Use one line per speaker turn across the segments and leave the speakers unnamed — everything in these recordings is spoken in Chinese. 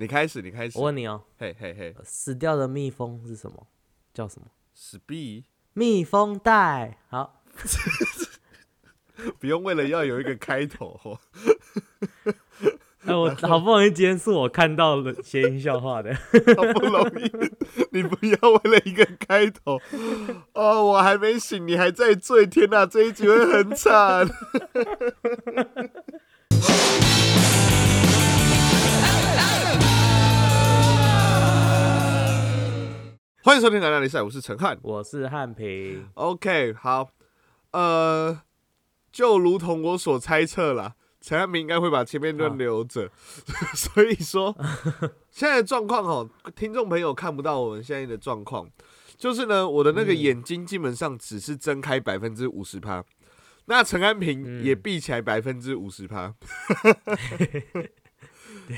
你开始，你开始
我。问你哦，
嘿嘿嘿，
死掉的蜜蜂是什么？叫什么？
史币
蜜蜂袋。好，
不用为了要有一个开头哦。
哎，我好不容易今天是我看到了谐音笑话的。
好不容易，你不要为了一个开头哦，我还没醒，你还在醉，天哪，这一集会很惨。欢迎收听《南南联赛》，我是陈汉。
我是汉平。
OK，好，呃，就如同我所猜测啦，陈汉平应该会把前面段留着，所以说 现在的状况哦，听众朋友看不到我们现在的状况，就是呢，我的那个
嗯
眼睛基本上只是睁开百分之五十趴，那陈安平
嗯
也闭起来百分之五十趴。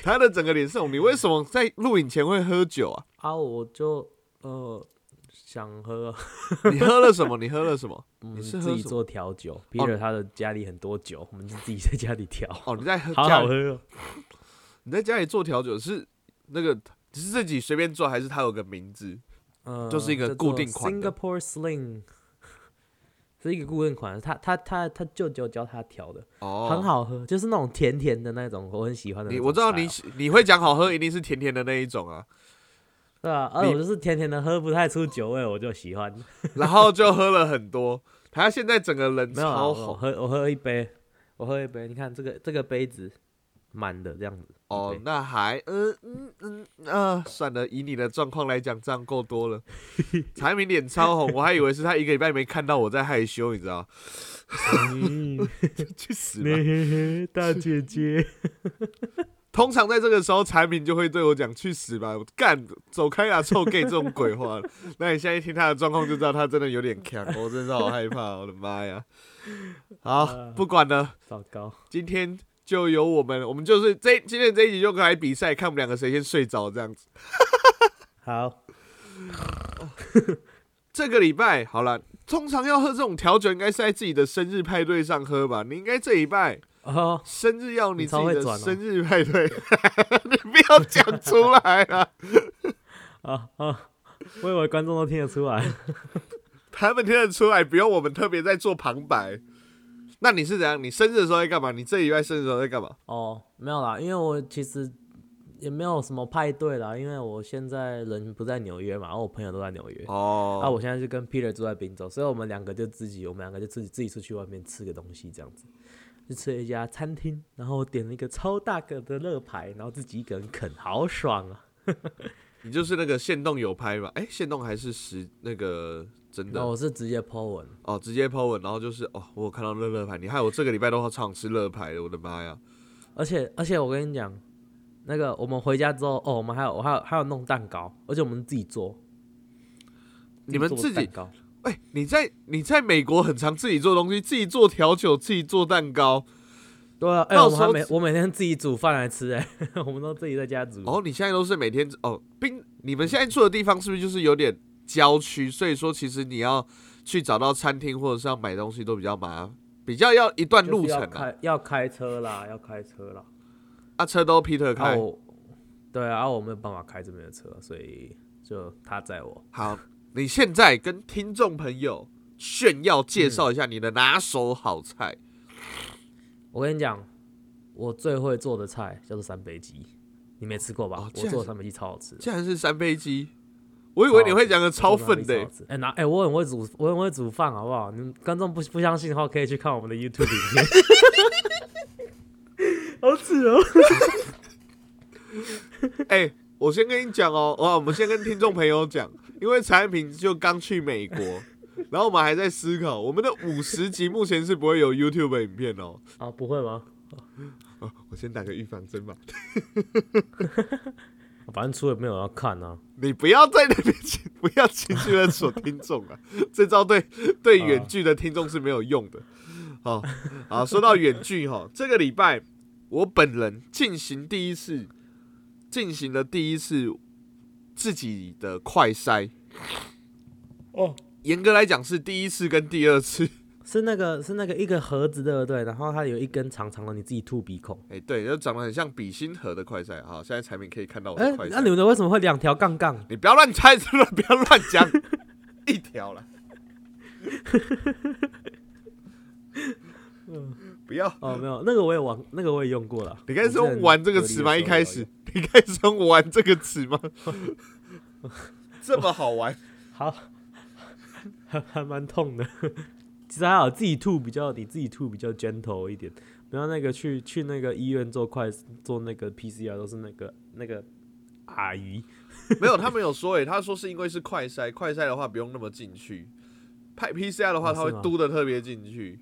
他的整个脸是红，你为什么在录影前会喝酒啊？
啊，我就呃想喝，
你喝了什么？你喝了什么？
我们
是喝什么
自己做调酒。Peter 他的家里很多酒，我们就自己在家里调，
哦，你在喝
好
家
好喝哦。
你在家里做调酒是那个是自己随便做，还是他有个名字？
呃，
就是一个
叫做
固定款的
Singapore Sling，是一个固定款，他他他他舅舅教他调的，
哦，
很。好喝，就是那种甜甜的那种，我很喜欢的那种 style。
你我知道你喜你会讲好喝，一定是甜甜的那一种啊，
对啊，而
你
我就是甜甜的，喝不太出酒味，我就喜欢。
然后就喝了很多。他现在整个人超
我
红
喝我喝一杯，我喝一杯，你看这个这个杯子满的这样子。
哦那还嗯嗯嗯啊，算了，以你的状况来讲，这样够多了。柴明脸超红，我还以为是他一个礼拜没看到我在害羞，你知道？
嗯
去死吧！
大姐姐，
通常在这个时候，产品就会对我讲“去死吧，干，走开啦，臭 gay” 这种鬼话。那你现在一听他的状况，就知道他真的有点强，我真是好害怕，我的妈呀！好，不管了，
糟糕，
今天就由我们，我们就是这今天这一集就来比赛，看我们两个谁先睡着这样子。
好，
这个礼拜好了，通常要喝这种调酒，应该是在自己的生日派对上喝吧？你应该这礼拜
哦，
生日要你
你
自己的
超会转哦
生日派对，你不要讲出来了。
啊 啊，我以为观众都听得出来。
他们听得出来，不用我们特别在做旁白。那你是怎样？你生日的时候在干嘛？你这礼拜生日的时候在干嘛？
哦，没有啦，因为我其实也没有什么派对啦，因为我现在人不在纽约嘛，然后我朋友都在纽约。
哦，
啊，我现在就跟 Peter 住在滨州，所以我们两个就自己，我们两个就自己自己出去外面吃个东西，这样子，就吃了一家餐厅，然后点了一个超大个的乐牌，然后自己一个人啃，好爽啊！
你就是那个线动有拍吧？哎、线动还是实那个真的
我是直接 po 文，
哦，直接 po 文，然后就是哦，我有看到乐乐牌，你害我这个礼拜都好常吃乐牌了，我的妈呀！
而且而且我跟你讲，那个我们回家之后，哦，我们还有我还有还有弄蛋糕，而且我们自己做，
你们
做
自己哎、你在你在美国很常自己做东西，自己做调酒，自己做蛋糕。
对啊，哎、我还每我每天自己煮饭来吃、哎，我们都自己在家煮。
哦，你现在都是每天哦，冰，你们现在住的地方是不是就是有点郊区？所以说，其实你要去找到餐厅或者是要买东西都比较麻烦，比较要一段
就是要
路程啊。
开要开车啦，要开车啦。
啊，车都 Peter
啊
开。
我，对啊，啊我没有办法开这边的车，所以就他载我。
好，你现在跟听众朋友炫耀介绍一下你的拿手好菜。
我跟你讲，我最会做的菜叫做三杯鸡，你没吃过吧？
哦竟然是
我做的三杯鸡超好吃的。
竟然是三杯鸡，我以为你会讲个超愤的、欸。
哎、拿哎、我很会煮，我很会煮饭，好不好？你们观众不不相信的话，可以去看我们的 YouTube 影片。好吃哦！
哎、我先跟你讲哦，哇，我们先跟听众朋友讲，因为产品就刚去美国，然后我们还在思考，我们的五十集目前是不会有 YouTube 影片哦。
啊，不会吗？
哦，我先打个预防针吧，
反正出了没有要看啊。
你不要在那边情不要情绪勒索听众啊，这招对对远距的听众是没有用的。好，好，说到远距哈，这个礼拜我本人进行第一次，进行了第一次自己的快筛。
哦，
严格来讲是第一次跟第二次，
是那个是那个一个盒子对不对？然后它有一根长长的，你自己吐鼻孔。
哎、对，就长得很像笔芯盒的快塞。好，现在产品可以看到我
哎、
的快塞。
那你们的为什么会两条杠杠？
你不要乱猜，真的不要乱讲，一条了。嗯不要，
哦，没有，那个我也玩，那个我也用过了。
你开始
我之前
用“玩”这个词吗？一开始，你开始用“玩”这个词吗？这么好玩？
好，还 还蛮痛的。其实还好，自己吐比较，你自己吐比较 gentle 一点。不要那个去去那个医院做快做那个 PCR 都是那个那个阿姨。
没有，他没有说诶，他说是因为是快筛，快筛的话不用那么进去，拍 PCR 的话，他会嘟的特别进去。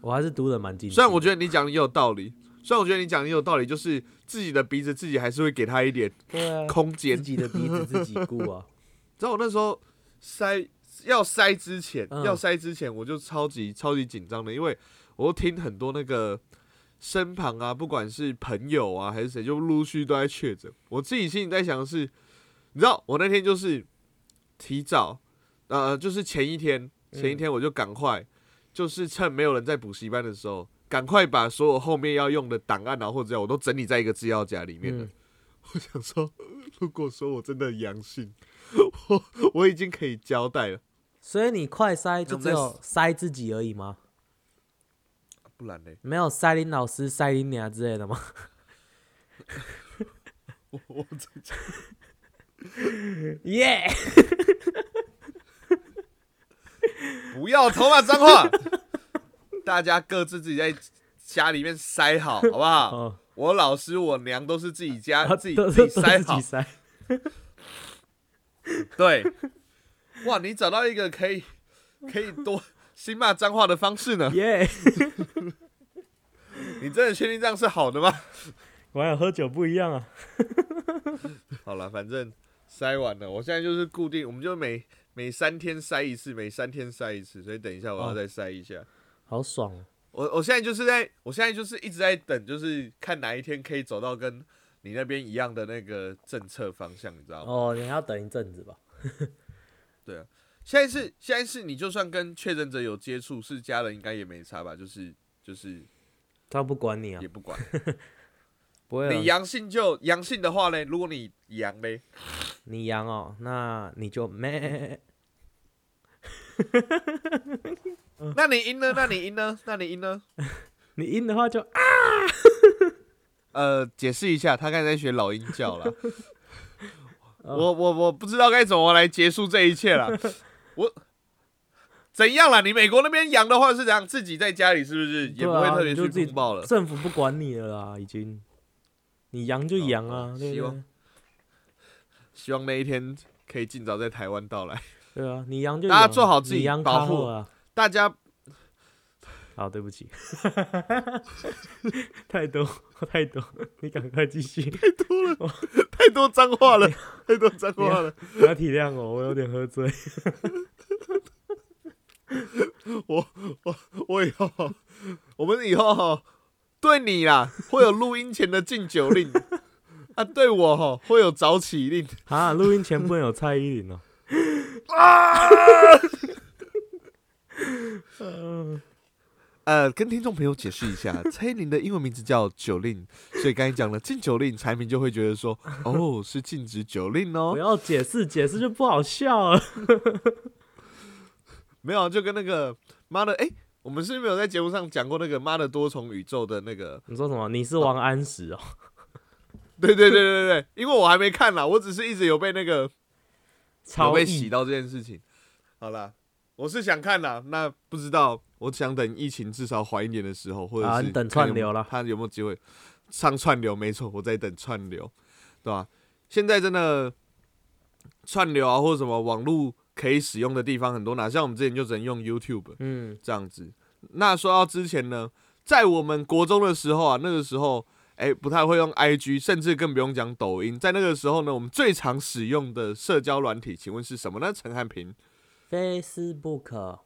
我还是嘟的蛮进去。
虽然我觉得你讲的也有道理，虽然我觉得你讲的也有道理，就是自己的鼻子自己还是会给他一点空间
自。己的鼻子自己顾啊。
知道我那时候塞要塞之前，
嗯
要塞之前我就超级超级紧张的，因为我都听很多那个身旁啊，不管是朋友啊还是谁，就陆续都在确诊。我自己心里在想的是，你知道我那天就是提早，呃，就是前一天前一天我就赶快，就是趁没有人在补习班的时候。赶快把所有后面要用的档案啊，或者我都整理在一个资料夹里面了。
嗯
我想说，如果说我真的阳性，我 我已经可以交代了，
所以你快塞就只有塞自己而已吗？
不然呢？
没有塞林老师、塞林娘之类的吗？
我我
耶！
不要头发脏话，大家各自自己在家里面塞好，好不好？
哦，
我老师我娘都是自己家
啊
自己自己塞好。对。哇，你找到一个可以可以多新骂脏话的方式呢？
耶！
你真的确定这样是好的吗？
我还有喝酒不一样啊。
好了，反正塞完了，我现在就是固定，我们就每每三天塞一次，每三天塞一次，所以等一下我要
哦
再塞一下。
好爽啊！
我我现在就是在，我现在就是一直在等，就是看哪一天可以走到跟你那边一样的那个政策方向，你知道吗？
哦，你还要等一阵子吧？
对啊现在是现在是你就算跟确诊者有接触，是家人应该也没差吧？就是就是
他不管你啊
也，不管，
不会啊
你阳性就阳性的话呢，如果你阳嘞，
你阳哦，那你就没
那你阴呢？那你阴呢？那你阴呢？
你阴的话就啊，
呃，解释一下，他刚才在学老鹰叫了。
哦
我我我不知道该怎么来结束这一切了。我怎样了？你美国那边养的话是怎样？自己在家里是不是也不会特别去
自
报了？
政府不管你了啦，已经。你阳就阳啊
哦，
对不对
希望？希望那一天可以尽早在台湾到来。
对啊，你阳就
大家做好自己保护
啊。
大家
好，对不起，太多太多，你赶快继续，
太多了，太多脏话了，太多脏话了。
不要体谅我，我有点喝醉。
我我我以后，我们以后哈，对你啦会有录音前的禁酒令，啊，对我哈会有早起令。
啊，录音前不能有蔡依林哦。嗯
呃，跟听众朋友解释一下，蔡依林的英文名字叫酒令，所以刚才讲了禁酒令，产品就会觉得说，哦，是禁止酒令哦
不
哦。
要解释，解释就不好笑了。
没有，就跟那个妈的，哎、我们是不是没有在节目上讲过那个妈的多重宇宙的那个？
你说什么？你是王安石哦？
对对对对对，因为我还没看啦，我只是一直有被那个有
超
被洗到这件事情。好啦，我是想看啦，那不知道，我想等疫情至少缓一点的时候，或者是
啊等串流了，
看有没有机会上串流？没错，我在等串流，对吧？现在真的串流啊，或者什么网络可以使用的地方很多，哪像我们之前就只能用 YouTube
嗯，
这样子。那说到之前呢，在我们国中的时候啊，那个时候。哎、不太会用 IG，甚至更不用讲抖音。在那个时候呢，我们最常使用的社交软体，请问是什么呢？陈汉平。
Facebook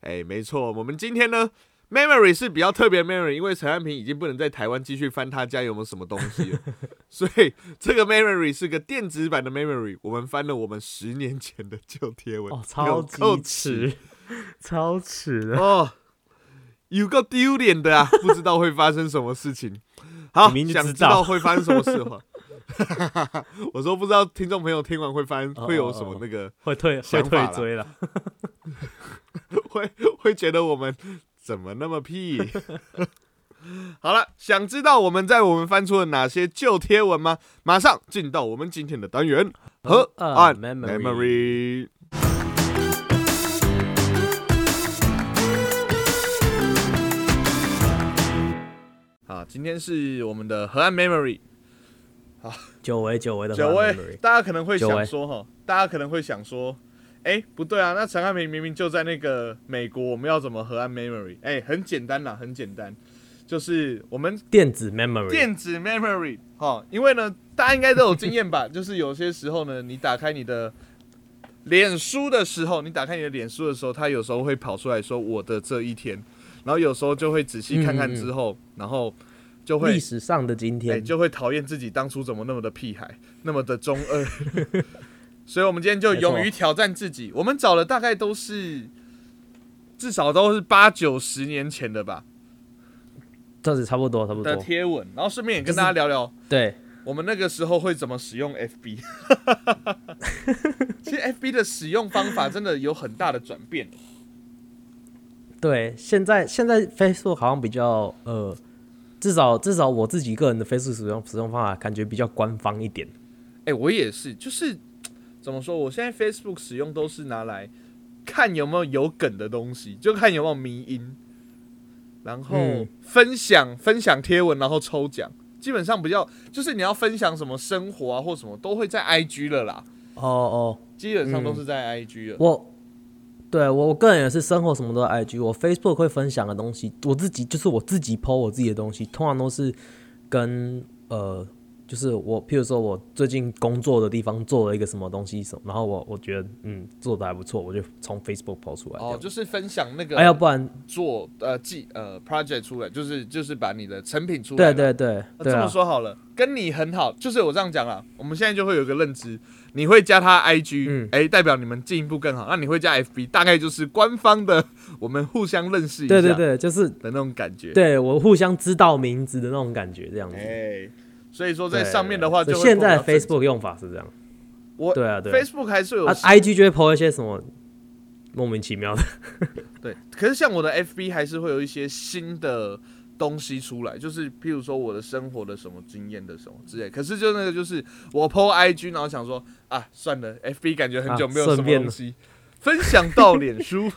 哎、没错，我们今天呢，memory 是比较特别 memory，因为陈汉平已经不能在台湾继续翻他家有没有什么东西了，所以这个 memory 是个电子版的 memory。我们翻了我们十年前的旧贴文，
哦，
有
超
够
级迟，超迟的。
哦，有个丢脸的啊！不知道会发生什么事情。好，想知
知道
道会发生什么事的话，我说不知道听众朋友听完会发生
哦
会有什么那个
会退会退追了。
会会觉得我们怎么那么屁？好了，想知道我们在我们翻出了哪些旧贴文吗？马上进到我们今天的单元和
呃
岸
memory。
好，今天是我们的河岸 memory。
久违久违的
九
Memory
位，大家可能会想说哈，大家可能会想说，哎、不对啊，那陈汉平明明就在那个美国，我们要怎么河岸 memory？哎、很简单啦，很简单，就是我们
电子 Memory
电子 memory 哈，因为呢，大家应该都有经验吧，就是有些时候呢，你打开你的脸书的时候，你打开你的脸书的时候，它有时候会跑出来说我的这一天，然后有时候就会仔细看看之后，然后就会
历史上的今
哎、
天，
就会讨厌自己当初怎么那么的屁孩，那么的中二。所以，我们今天就勇于挑战自己。我们找的大概都是，至少都是八九十年前的吧
这样子差不多差不多
的
多。
贴文，然后顺便也跟大家聊聊
对，
我们那个时候会怎么使用 FB。其实 FB 的使用方法真的有很大的转变。
对，现在现在 Facebook 好像比较呃，至少至少我自己个人的 Facebook 使用使用方法感觉比较官方一点。
哎、我也是，就是怎么说？我现在 Facebook 使用都是拿来看有没有有梗的东西，就看有没有迷音，然后
嗯
分享、分享贴文，然后抽奖。基本上比较就是你要分享什么生活啊或什么，都会在 IG 了啦。
哦哦，
基本上都是在 IG 了。
我对我我个人也是生活什么都 IG，我 Facebook 会分享的东西，我自己就是我自己 PO 我自己的东西，通常都是跟呃，就是我譬如说我最近工作的地方做了一个什么东西然后我我觉得嗯做的还不错，我就从 Facebook PO 出来
哦，就是分享那个，
哎，要不然
做呃记呃 project 出来，就是就是把你的成品出。
对对对
那这么说好了，跟你很好，就是我这样讲啊。我们现在就会有一个认知，你会加他 IG，
嗯
哎、代表你们进一步更好。那你会加 FB，大概就是官方的，我们互相认识一下
对对对，就是
的那种感觉。
对我互相知道名字的那种感觉，这样子。
哎、所以说在上面的话就
现在 Facebook 用法是这样。
我
对啊对啊
Facebook 还是有、
啊，IG 就会 PO 一些什么莫名其妙的。
对，可是像我的 FB 还是会有一些新的东西出来，就是譬如说我的生活的什么经验的什么之类。可是就那个就是我 PO IG，然后想说啊，算了，FB 感觉很久
啊
没有什么东西、分享到脸书，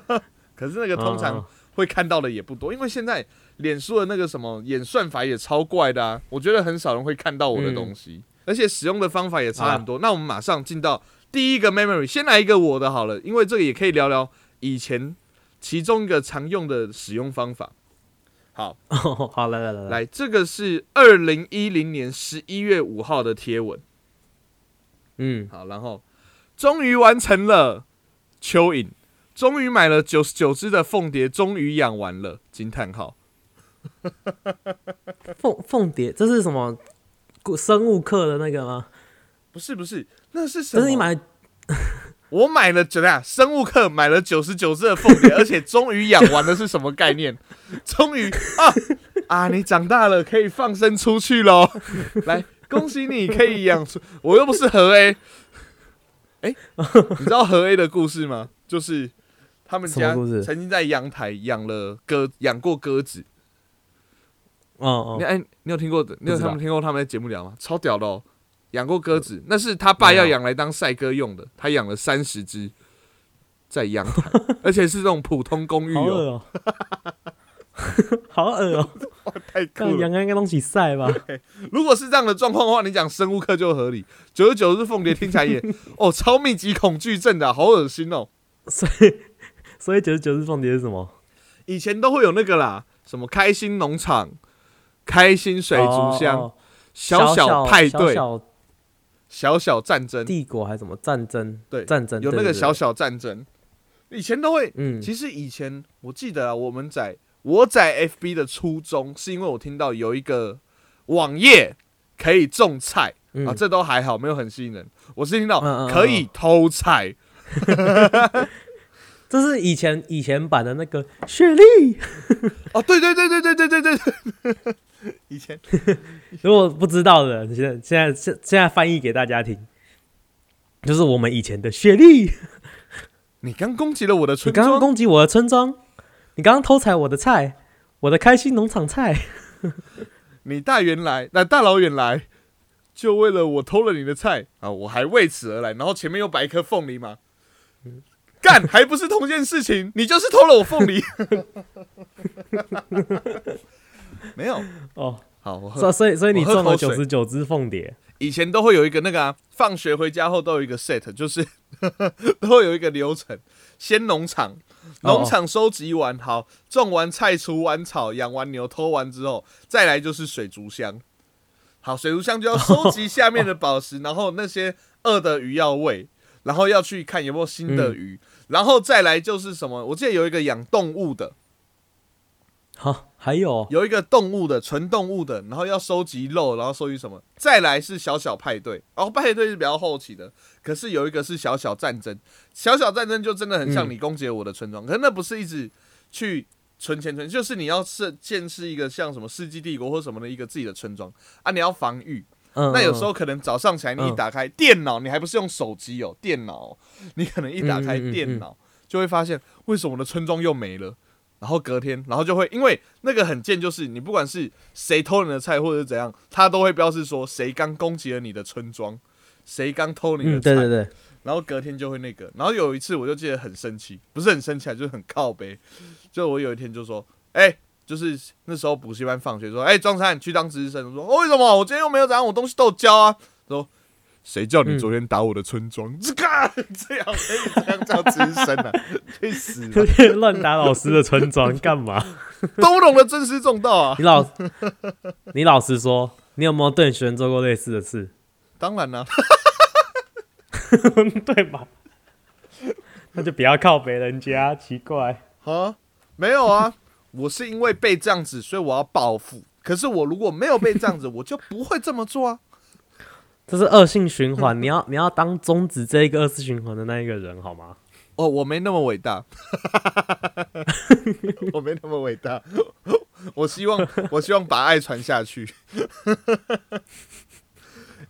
可是那个通常
嗯
会看到的也不多，因为现在脸书的那个什么演算法也超怪的啊，我觉得很少人会看到我的东西，而且使用的方法也差很多。那我们马上进到第一个 memory，先来一个我的好了，因为这个也可以聊聊以前其中一个常用的使用方法。好，
哦，好，来来来来，
这个是二零一零年十一月五号的贴文。
嗯，
好，然后终于完成了蚯蚓，终于买了九十九只的凤蝶，终于养完了！惊叹号！
凤凤蝶，这是什么古生物课的那个吗？
不是不是，那是什么？
这是你买
我买了怎么样？生物课买了九十九只的凤蝶，而且终于养完了，是什么概念？终于啊 啊！你长大了，可以放生出去喽！来，恭喜你可以养出，我又不是何 A。哎、你知道何 A 的故事吗？就是他们家曾经在阳台养了鸽，养过鸽子。
哦哦，
你哎，你有听过的？你有他们听过他们的节目聊吗？超屌的哦！养过鸽子，那是他爸要养来当赛鸽用的，他养了三十只，在阳台，而且是这种普通公寓哦，
好恶哦，
太酷
看
了。
阳刚应该东西晒吧？
如果是这样的状况的话，你讲生物课就合理。九十九只凤蝶听起来也 哦，超密集恐惧症的啊、好恶心哦。
所以所以九十九只凤蝶是什么？
以前都会有那个啦，什么开心农场、开心水族箱、
哦哦
小
小
派对、
小小
小小战争，
帝国还是什么战争？
对
战争
有那个小小战争，以前都会。
嗯，
其实以前我记得啊，我们在我在 FB 的初衷，是因为我听到有一个网页可以种菜、
嗯。
啊，这都还好，没有很吸引人。我是听到可以偷菜，
这是以前以前版的那个雪莉。
哦，对对对对对对对对。对，以前。
如果不知道的，现在现在现现在翻译给大家听，就是我们以前的雪莉。
你刚攻击了我的村
你刚刚，攻击我的村庄，你刚刚偷采我的菜，我的开心农场菜。
你大远来，那大老远来，就为了我偷了你的菜啊！我还为此而来，然后前面又摆一颗凤梨嘛，干 还不是同件事情？你就是偷了我凤梨，没有
哦，
好，我
所所以所以你中了九十九只凤蝶。
以前都会有一个那个啊，放学回家后都有一个 set，就是都会有一个流程，先农场，农场收集完，好种完菜、除完草、养完牛、偷完之后，再来就是水族箱。好，水族箱就要收集 下面的宝石，然后那些饿的鱼要喂，然后要去看有没有新的鱼，然后再来就是什么？我记得有一个养动物的，
好，还有
有一个动物的纯动物的，然后要收集肉，然后收集什么？再来是小小派对，然后派对是比较后期的，可是有一个是小小战争，小小战争就真的很像
嗯
你攻击了我的村庄，可是那不是一直去存钱存，就是你要设建设一个像什么世纪帝国或什么的一个自己的村庄啊，你要防御。
嗯，
那有时
嗯
候可能早上起来你一
嗯
打开电脑，你还不是用手机哦，电脑，你可能一打开电脑就会发现为什么我的村庄又没了。然后隔天，然后就会因为那个很贱，就是你不管是谁偷你的菜或者是怎样，他都会标示说谁刚攻击了你的村庄，谁刚偷你的
嗯，
菜。
对对对，
然后隔天就会那个，然后有一次我就记得很生气，不是很生气啊，就是很靠背。就我有一天就说，哎、就是那时候补习班放学说，哎、庄山你去当值日生。我说、哦、为什么？我今天又没有怎样，我东西都有交啊。说谁叫你
嗯
昨天打我的村庄？这个这样可以这样叫资深啊？去死吧！
乱打老师的村庄干嘛？
都懂得尊师重道啊！
你老你老实说，你有没有对学生做过类似的事？
当然啦、
对吧？那就不要靠别人家，奇怪。
啊，没有啊，我是因为被这样子，所以我要报复。可是我如果没有被这样子，我就不会这么做啊。
这是恶性循环，你要你要当终止这一个恶性循环的那一个人，好吗？
哦，我没那么伟大，我没那么伟大。我希望，我希望把爱传下去。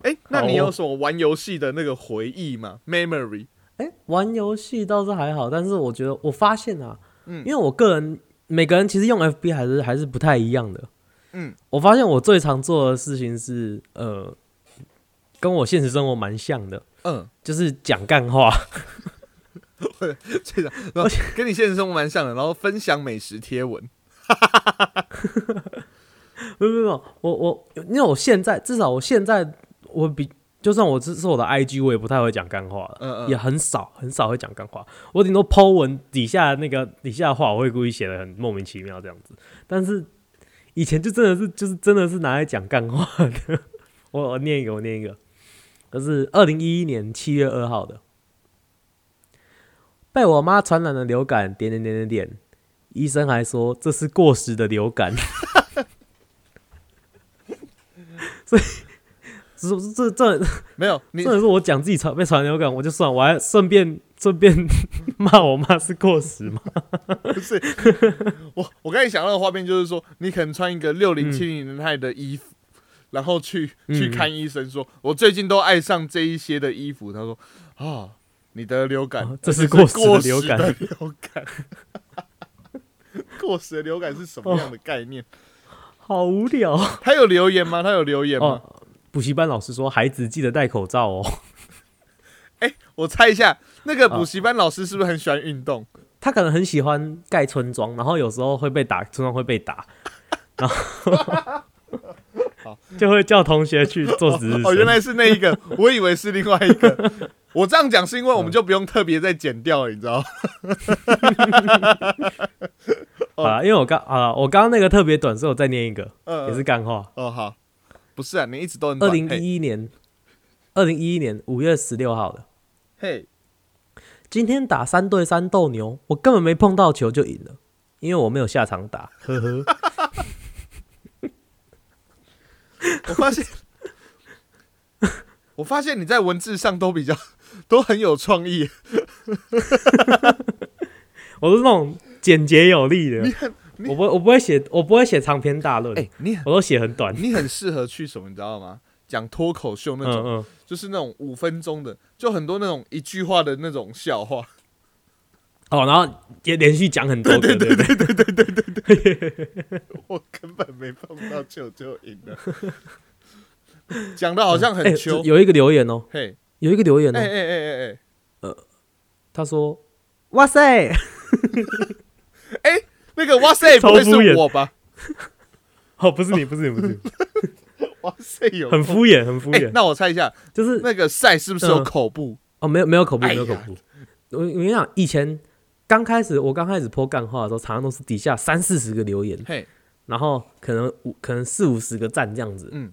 哎、那你有什么玩游戏的那个回忆吗？Memory？
哎、玩游戏倒是还好，但是我觉得我发现啊，
嗯
因为我个人每个人其实用 FB 还是还是不太一样的。
嗯，
我发现我最常做的事情是，呃，跟我现实生活蛮像的，
嗯，
就是讲干话。
这样，然后跟你现实生活蛮像的，然后分享美食贴文。
没有没有没有，我我因为我现在至少我现在我比就算我这是我的 IG，我也不太会讲干话了，
嗯嗯
也很少很少会讲干话。我顶多 Po 文底下那个底下的话，我会故意写的很莫名其妙这样子。但是以前就真的是就是真的是拿来讲干话的。我我念一个，我念一个，这是二零一一年七月二号的，被我妈传染的流感，点点点点点，医生还说这是过时的流感。所以这这这
没有你
真的是我讲自己传被传流感，我就算，我还顺便顺便 骂我妈是过时吗？
不是 我，我刚才想到的画面就是说，你可能穿一个六零
嗯
七零年代的衣服，然后去
嗯
去看医生说，我最近都爱上这一些的衣服。他说啊，你得流感
哦，这
是
是过时的
过时
流感
的流感。过时的流感是什么样的概念？
好无聊
他有留言吗？他有留言吗？
哦。补习班老师说，孩子记得戴口罩哦。
我猜一下，那个
哦
补习班老师是不是很喜欢运动？
他可能很喜欢盖村庄，然后有时候会被打，村庄会被打，然后 就会叫同学去做值日
哦，原。来是那一个，我以为是另外一个。我这样讲是因为我们就不用特别再剪掉了，你知道吗？
好了，因为我刚啊，我刚刚那个特别短，所以我再念一个，
嗯，
也是干话。
哦，好，不是啊，你一直都很
二零一一年，二零一一年五月十六号的。
嘿，
今天打三对三斗牛，我根本没碰到球就赢了，因为我没有下场打。呵呵，
我发现，我发现你在文字上都比较都很有创意。
我是那种简洁有力的
你，很你
我不我不会写我不会写长篇大论，
哎、你很
我都写很短。
你很适合去什么，你知道吗？讲脱口秀那
嗯
种，
嗯，
就是那种五分钟的，就很多那种一句话的那种笑话。
哦，然后也连续讲很多个，对对对。
对对对对我根本没碰到球就赢了，讲的好像
哎
很秋。
有一个留言哦，
嘿，
有一个留言哦，
哎哎哎哎哎，
他说：“哇塞，
那个哇塞，不会是我吧？
哦，不是你，不是你，不是你，
哇塞，有
很敷衍，很敷
哎、
衍，
那我猜一下，
就是
那个赛是不是有
嗯。
口部？
哦，没有没有口部，没有口部。我我跟你讲，以前刚开始我刚开始泼干话的时候，常常都是底下三四十个留言，
嘿，
然后可能五可能四五十个赞这样子。
嗯，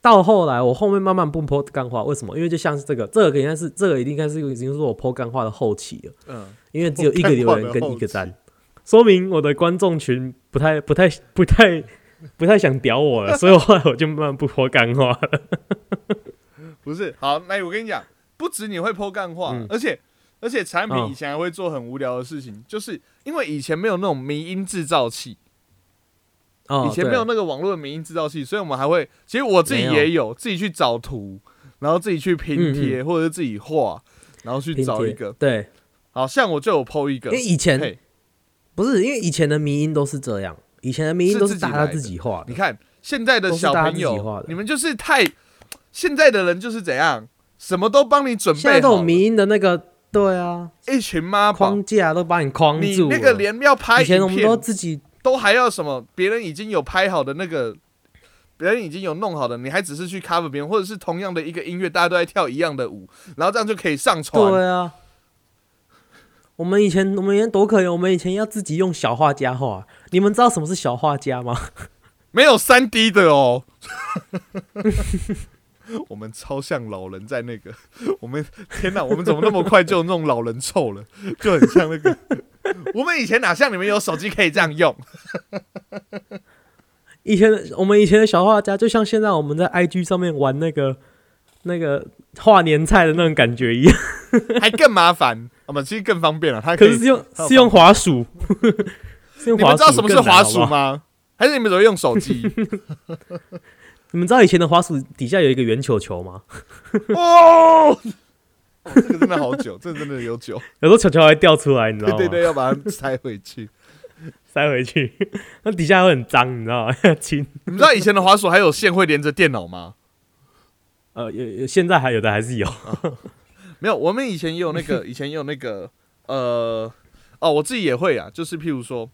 到后来我后面慢慢不泼干话，为什么？因为就像是这个，这个应该是这个应该是已经是我泼干话的后期了，
嗯，
因为只有一个留言跟一个赞，说明我的观众群不太不太不太不太想屌我了，所以后来我就慢慢不泼干话了。
不是。好，那我跟你讲，不止你会泼干话，
嗯
而且而且产品
嗯。
以前还会做很无聊的事情，就是因为以前没有那种迷音制造器，
哦，
以前没有那个网络的迷音制造器，所以我们还会，其实我自己也有，自己去找图，然后自己去拼贴，或者是自己画，然后去找一个。
对，
好像我就有 PO 一个。
因为，以前，不是因为以前的迷音都是这样，以前的迷音都
是自己
大家自己画的。
你。看现在的小朋友你们就是太，现在的人就是怎样，什么都帮你准备好了，
都有迷音的那个，对啊，
一群妈宝，
框架都把你框住。
你那个连要拍
以前我们都自己
都还要什么，别人已经有拍好的那个。别人已经有弄好的，你还只是去 cover 别人，或者是同样的一个音乐，大家都在跳一样的舞，然后这样就可以上传。
对啊。我们以前我们以前多可怜，我们以前要自己用小画家画。你们知道什么是小画家吗？
没有三 D 的哦。我们超像老人在那个，我们天哪，我们怎么那么快就有那种老人臭了？就很像那个，我们以前哪像你们有手机可以这样用？
以前的我们以前的小画家，就像现在我们在 IG 上面玩那个那个画年菜的那种感觉一样，
还更麻烦。我们其实更方便了，它可
可是是用是用滑鼠，是用滑鼠。
你们知道什么是滑鼠吗？还是你们只会用手机？
你们知道以前的滑鼠底下有一个圆球球吗？
哦，这个真的好久，这真的有久。
有时候球球还掉出来，你知道吗？
对对对，要把它塞回去。
塞回去，那底下会很脏，你知道吗？要清。
你们知道以前的滑鼠还有线会连着电脑吗？
呃，有有现在还有的还是有。
没有，我们以前也有那个，以前也有那个，呃，哦，我自己也会啊，就是譬如说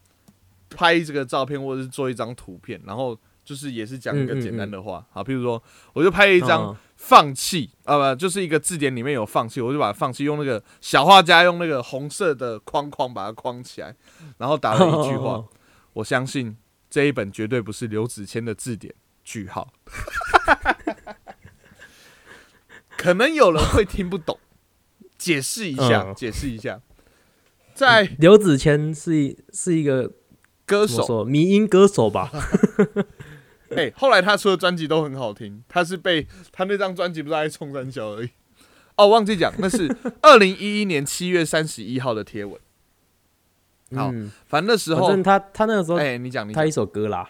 拍这个照片，或者是做一张图片，然后就是也是讲一个简单的话，好，譬如说我就拍了一张
嗯。
放弃，啊不，就是一个字典里面有放弃，我就把放弃用那个小画家用那个红色的框框把它框起来，然后打了一句话，
哦
我相信这一本绝对不是刘子谦的字典。句号，可能有人会听不懂，解释一下，
嗯。
解释一下，在
刘子谦是一是一个
歌手，
迷音歌手吧？
哎、后来他出的专辑都很好听，他是被他那张专辑不是在冲三小而已。哦，忘记讲，那是 二零一一年七月三十一号的贴文。好
嗯，
反正那时候
反正，他他那个时候
哎、你讲，
他一首歌啦，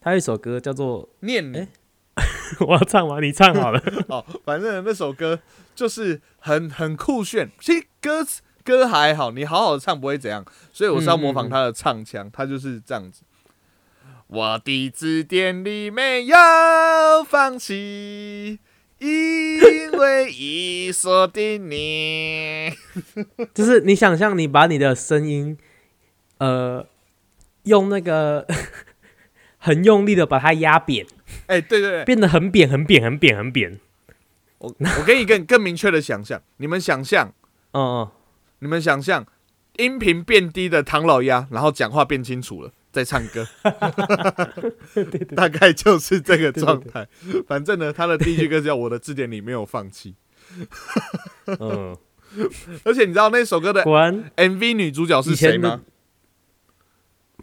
他有一首歌叫做
念
哎 我要唱完？你唱好了。
哦，反正那首歌就是很很酷炫。其实歌词歌还好，你好好唱不会怎样，所以我是要模仿他的唱腔，他就是这样子。我的字典里没有放弃，因为已锁定你。
就是你想象你把你的声音，呃，用那个 很用力的把它压扁，
哎、对对对，
变得很扁、很扁、很扁、很扁。
我我给你更更明确的想象，你们想象，
嗯嗯，
你们想象音频变低的唐老鸭，然后讲话变清楚了，在唱歌，大概就是这个状态。反正呢，他的第一句歌叫“我的字典里没有放弃。
嗯，”，
而且你知道那首歌的 MV 女主角是谁吗？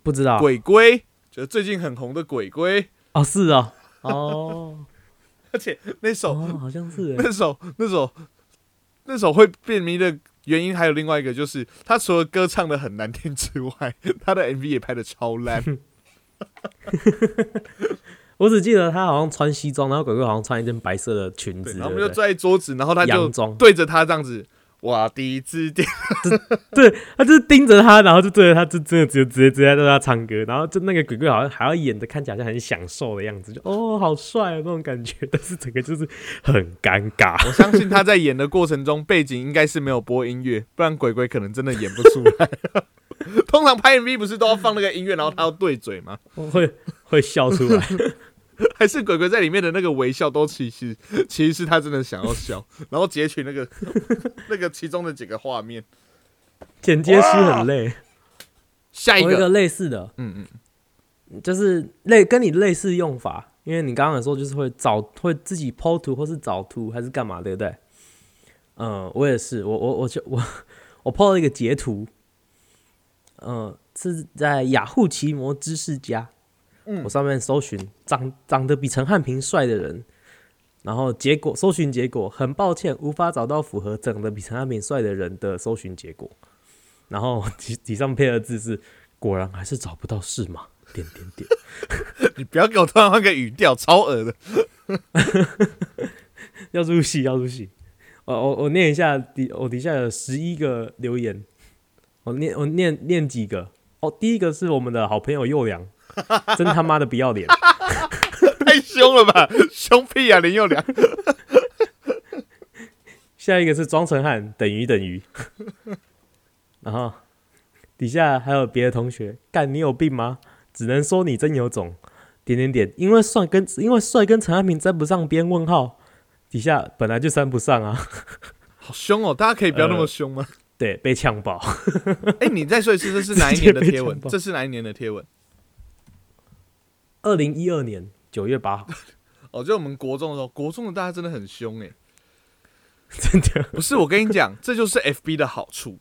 不知道。
鬼鬼，就是最近很红的鬼龟。
哦，是哦，哦。
而且那首、
哦，好像是欸。
那首那首那首会变迷的原因还有另外一个，就是他除了歌唱的很难听之外，他的 MV 也拍的超烂。
我只记得他好像穿西装，然后鬼鬼好像穿一件白色的裙，子，
然后我们就坐在桌子，然后他就，对着他这样子，哇，第一支点，
对他就是盯着他，然后就对着他，就真的直接直接直接在他唱歌，然后就那个鬼鬼好像还要演的看起来好像很享受的样子，就哦好帅啊那种感觉，但是整个就是很尴尬。
我相信他在演的过程中，背景应该是没有播音乐，不然鬼鬼可能真的演不出来。通常拍 MV 不是都要放那个音乐，然后他要对嘴吗？
会会笑出来，
还是鬼鬼在里面的那个微笑都其实其实是他真的想要笑，然后截取那个 那个其中的几个画面。
剪接师很累。
下一个，
一个类似的，
嗯嗯，
就是类跟你类似用法，因为你刚刚有说就是会找会自己剖图或是找图还是干嘛，对不对？嗯，我也是，我我我就我我 PO 了一个截图，嗯，是在雅虎奇摩知识家，
嗯
我上面搜寻长长得比陈汉平帅的人，然后结果搜寻结果很抱歉无法找到符合长得比陈汉平帅的人的搜寻结果，然后 底底上配的字是果然还是找不到是吗？点点点。
你不要给我突然换个语调，超恶的。
要入戏，要入戏。我我我念一下底，我底下有十一个留言，我念我念念几个。哦，第一个是我们的好朋友幼良，真他妈的不要脸。
太凶了吧，凶屁啊，林宥良。
下一个是庄成汉，等于等于。然后底下还有别的同学，干你有病吗？只能说你真有种。点点点，因为帅跟因为帅跟陈汉平沾不上边，问号。底下本来就沾不上啊，
好凶哦！大家可以不要那么凶吗？
对，被呛爆。
哎、你再说一次，这是哪一年的贴文？这是哪一年的贴文？
二零一二年九月八号，
哦，就我们国中的时候，国中的大家真的很凶哎、
真的。
不是，我跟你讲，这就是 FB 的好处，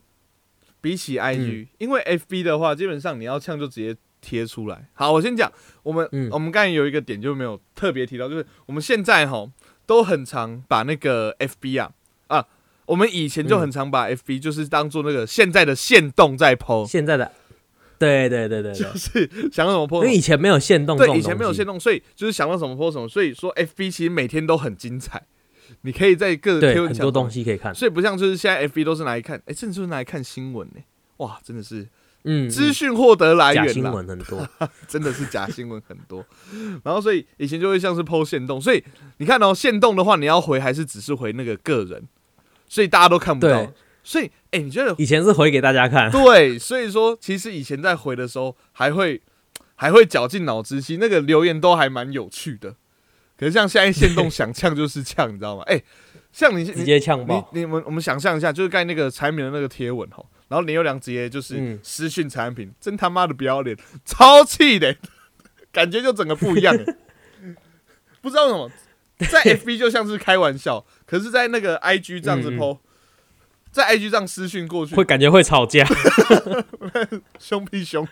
比起 IG，、因为 FB 的话，基本上你要呛就直接贴出来。好，我先讲，我们、
嗯。
我们刚才有一个点就没有特别提到，就是我们现在哈都很常把那个 FB 啊啊，我们以前就很常把 FB 就是当做那个现在的线动在 PO，、
现在的，对对对对对，
就是想到什么
因
PO
为以前没有限动，
对，以前没有限，动，所以就是想到什么 PO 什么，所以说 FB 其实每天都很精彩，你可以在各个
很多东，西可以看，
所以不像就是现在 FB 都是拿来看，哎、甚至是拿来看新闻呢、哇，真的是
嗯，
资讯获得来
假新闻很多，
真的是假新闻很多。然后所以以前就会像是 PO 限动，所以你看哦，限动的话，你要回还是只是回那个个人，所以大家都看不到。所以，哎、你觉得
以前是回给大家看，
对，所以说其实以前在回的时候，还会还会绞尽脑汁，其实那个留言都还蛮有趣的。可是像现在限动 想呛就是呛，你知道吗？哎、像你
直接呛
你
爆，
你们我们想象一下，就是盖那个柴米的那个贴文吼，然后林宥良直接就是
嗯
私讯产品，真他妈的不要脸，超气的，感觉就整个不一样欸。不知道为什么，在 FB 就像是开玩笑，可是，在那个 IG 这样子
嗯嗯
PO，、在 IG 上私讯过去
会，感觉会吵架。
凶屁凶。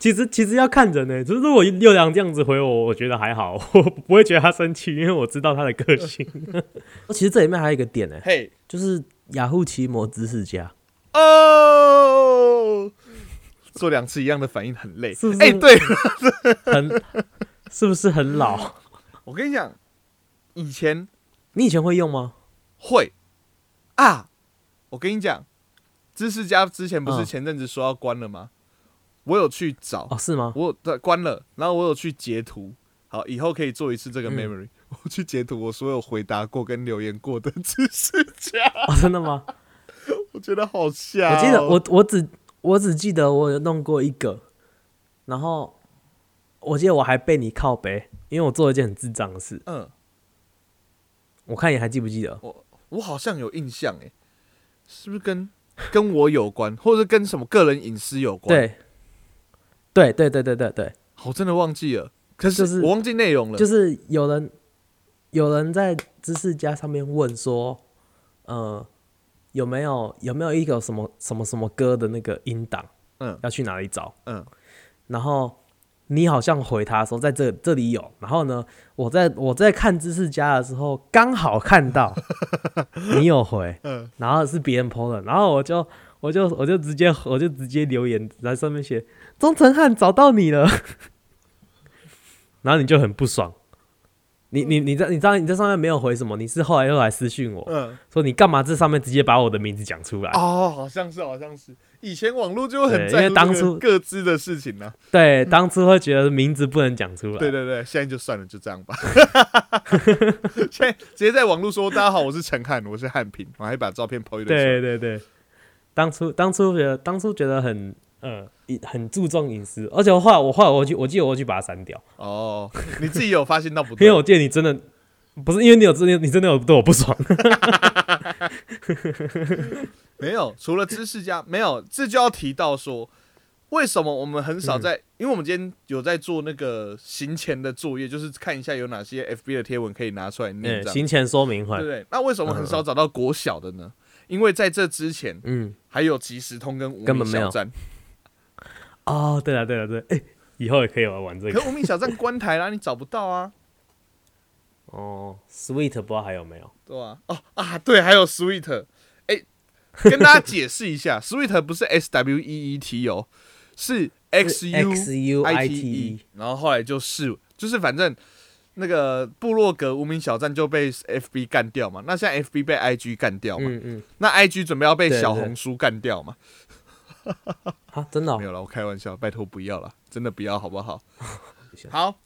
其实其实要看人呢，就是如果六良这样子回我，我觉得还好，我不会觉得他生气，因为我知道他的个性。其实这里面还有一个点呢，
嘿，
就是雅虎奇摩知识家，
哦，做两次一样的反应很累。
是不是
哎、对
很 是不是很老？
我跟你讲，以前
你以前会用吗？
会啊，我跟你讲，知识家之前不是
嗯
前阵子说要关了吗？我有去找，
哦，是吗？
我有对关了，然后我有去截图。好，以后可以做一次这个
嗯
memory。我去截图我所有回答过跟留言过的知识家，
哦，真的吗？
我觉得好笑哦、
我记得我我只我只记得我有弄过一个，然后我记得我还被你靠背，因为我做了一件很智障的事。
嗯，
我看你还记不记得？
我好像有印象诶，是不是跟跟我有关，或者是跟什么个人隐私有关？，
对，对对对对对对，
我真的忘记了，可
就是是
我忘记内容了。
就是有人有人在知识家上面问说，呃，有没有有没有一个什么什么什么歌的那个音档，
嗯
要去哪里找？
嗯，
然后你好像回他说在这这里有，然后呢，我在我在看知识家的时候刚好看到 你有回，
嗯，
然后是别人 PO 的，然后我就我就我就直接我就直接留言在上面写钟成汉找到你了，然后你就很不爽，你你你在你在你在上面没有回什么，你是后来又来私讯我
嗯，
说你干嘛这上面直接把我的名字讲出来？
哦，好像是，好像是，以前网络就很
对
在
当初
各自的事情呢、
对，当初会觉得名字不能讲出来，
对对对，现在就算了，就这样吧。现在直接在网络说：“大家好，我是陈汉，我是汉平。”我还把照片 PO 一堆。
对对对，当初当初觉得当初觉得很呃隐很注重隐私，而且我后来我后来我去我记得我去把它删掉，
哦，你自己有发现到不
因
对？
为我记得你真的不是因为你有真的你真的有对我不爽，
没有，除了知识家，没有，这就要提到说，为什么我们很少在？因为我们今天有在做那个行前的作业，就是看一下有哪些 FB 的贴文可以拿出来念，
嗯，
这样。
行前说明会，
对不对？那为什么很少找到国小的呢？因为在这之前
嗯，
还有即时通跟无
根本没有
名小站，
哦，对了对了对，哎、以后也可以玩玩这个。
可无名小站关台啦，你找不到啊，
哦，Sweet 不知道还有没有？
对啊、哦啊，对，还有 Sweet，哎、跟大家解释一下，Sweet 不是 S W E E T 哦，是 X U
X U
I T
E，E，
然后后来就是就是反正那个部落格无名小站就被 F B 干掉嘛，那现在 F B 被 I G 干掉嘛，
嗯嗯，
那 I G 准备要被小红书干掉嘛？
啊，真的、哦？
没，有了，我开玩笑，拜托不要了，真的不要好不好？好，